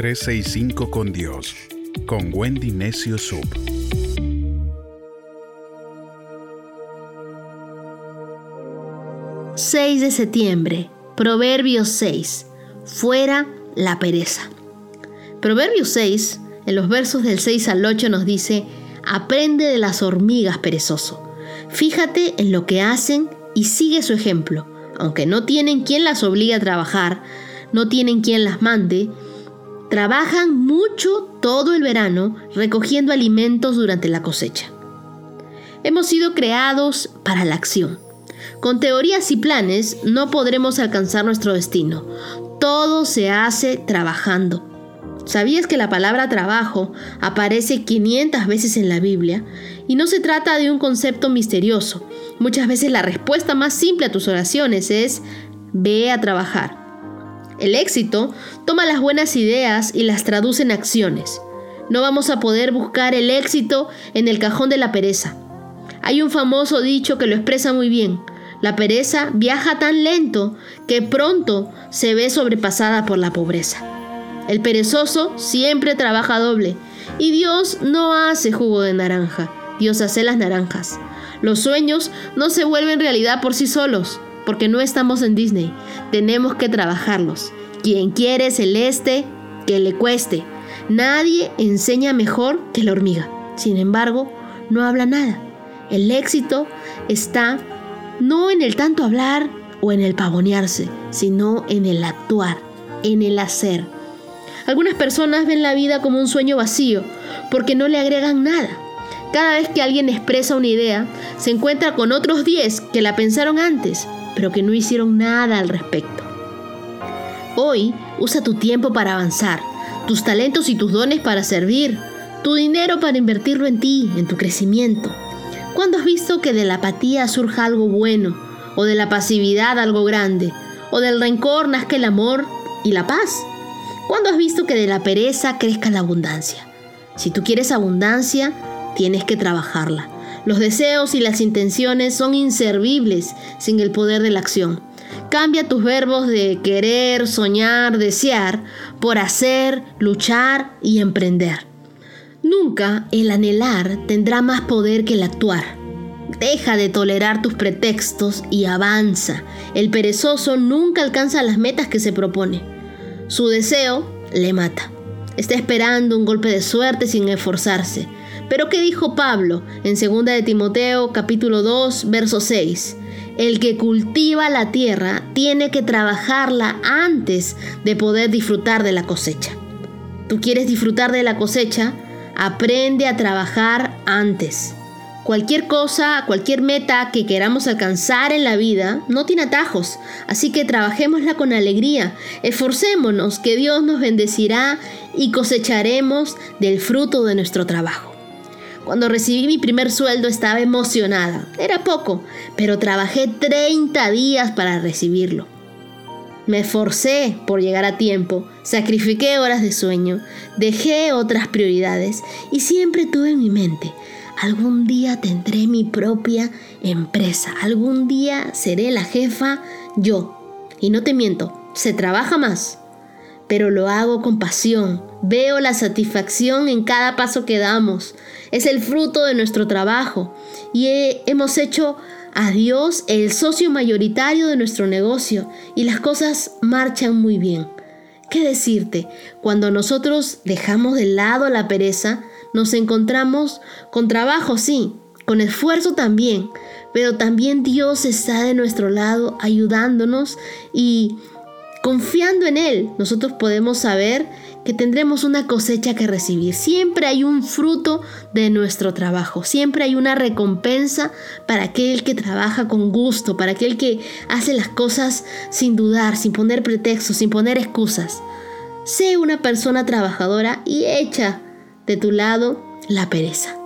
365 con Dios, con Wendy Necio Sub. ...6 de septiembre... Proverbios 6... ...fuera la pereza... Proverbios 6... ...en los versos del 6 al 8 nos dice... ...aprende de las hormigas perezoso... ...fíjate en lo que hacen y sigue su ejemplo... ...aunque no tienen quien las obligue a trabajar no tienen quien las mande, trabajan mucho todo el verano recogiendo alimentos durante la cosecha. Hemos sido creados para la acción. Con teorías y planes no podremos alcanzar nuestro destino. Todo se hace trabajando. ¿Sabías que la palabra trabajo aparece 500 veces en la Biblia? Y no se trata de un concepto misterioso. Muchas veces la respuesta más simple a tus oraciones es ve a trabajar. El éxito toma las buenas ideas y las traduce en acciones. No vamos a poder buscar el éxito en el cajón de la pereza. Hay un famoso dicho que lo expresa muy bien. La pereza viaja tan lento que pronto se ve sobrepasada por la pobreza. El perezoso siempre trabaja doble y Dios no hace jugo de naranja, Dios hace las naranjas. Los sueños no se vuelven realidad por sí solos porque no estamos en Disney. Tenemos que trabajarlos. Quien quiere celeste, que le cueste. Nadie enseña mejor que la hormiga. Sin embargo, no habla nada. El éxito está no en el tanto hablar o en el pavonearse, sino en el actuar, en el hacer. Algunas personas ven la vida como un sueño vacío porque no le agregan nada. Cada vez que alguien expresa una idea, se encuentra con otros 10 que la pensaron antes, pero que no hicieron nada al respecto. Hoy usa tu tiempo para avanzar, tus talentos y tus dones para servir, tu dinero para invertirlo en ti, en tu crecimiento. ¿Cuándo has visto que de la apatía surja algo bueno, o de la pasividad algo grande, o del rencor nazca el amor y la paz? ¿Cuándo has visto que de la pereza crezca la abundancia? Si tú quieres abundancia, tienes que trabajarla. Los deseos y las intenciones son inservibles sin el poder de la acción. Cambia tus verbos de querer, soñar, desear por hacer, luchar y emprender. Nunca el anhelar tendrá más poder que el actuar. Deja de tolerar tus pretextos y avanza. El perezoso nunca alcanza las metas que se propone. Su deseo le mata. Está esperando un golpe de suerte sin esforzarse. Pero ¿qué dijo Pablo en 2 de Timoteo capítulo 2, verso 6? El que cultiva la tierra tiene que trabajarla antes de poder disfrutar de la cosecha. ¿Tú quieres disfrutar de la cosecha? Aprende a trabajar antes. Cualquier cosa, cualquier meta que queramos alcanzar en la vida no tiene atajos, así que trabajémosla con alegría, esforcémonos que Dios nos bendecirá y cosecharemos del fruto de nuestro trabajo. Cuando recibí mi primer sueldo estaba emocionada. Era poco, pero trabajé 30 días para recibirlo. Me esforcé por llegar a tiempo, sacrifiqué horas de sueño, dejé otras prioridades y siempre tuve en mi mente, algún día tendré mi propia empresa, algún día seré la jefa yo. Y no te miento, se trabaja más, pero lo hago con pasión. Veo la satisfacción en cada paso que damos. Es el fruto de nuestro trabajo y hemos hecho a Dios el socio mayoritario de nuestro negocio y las cosas marchan muy bien. ¿Qué decirte? Cuando nosotros dejamos de lado la pereza, nos encontramos con trabajo, sí, con esfuerzo también, pero también Dios está de nuestro lado ayudándonos y Confiando en Él, nosotros podemos saber que tendremos una cosecha que recibir. Siempre hay un fruto de nuestro trabajo. Siempre hay una recompensa para aquel que trabaja con gusto, para aquel que hace las cosas sin dudar, sin poner pretextos, sin poner excusas. Sé una persona trabajadora y echa de tu lado la pereza.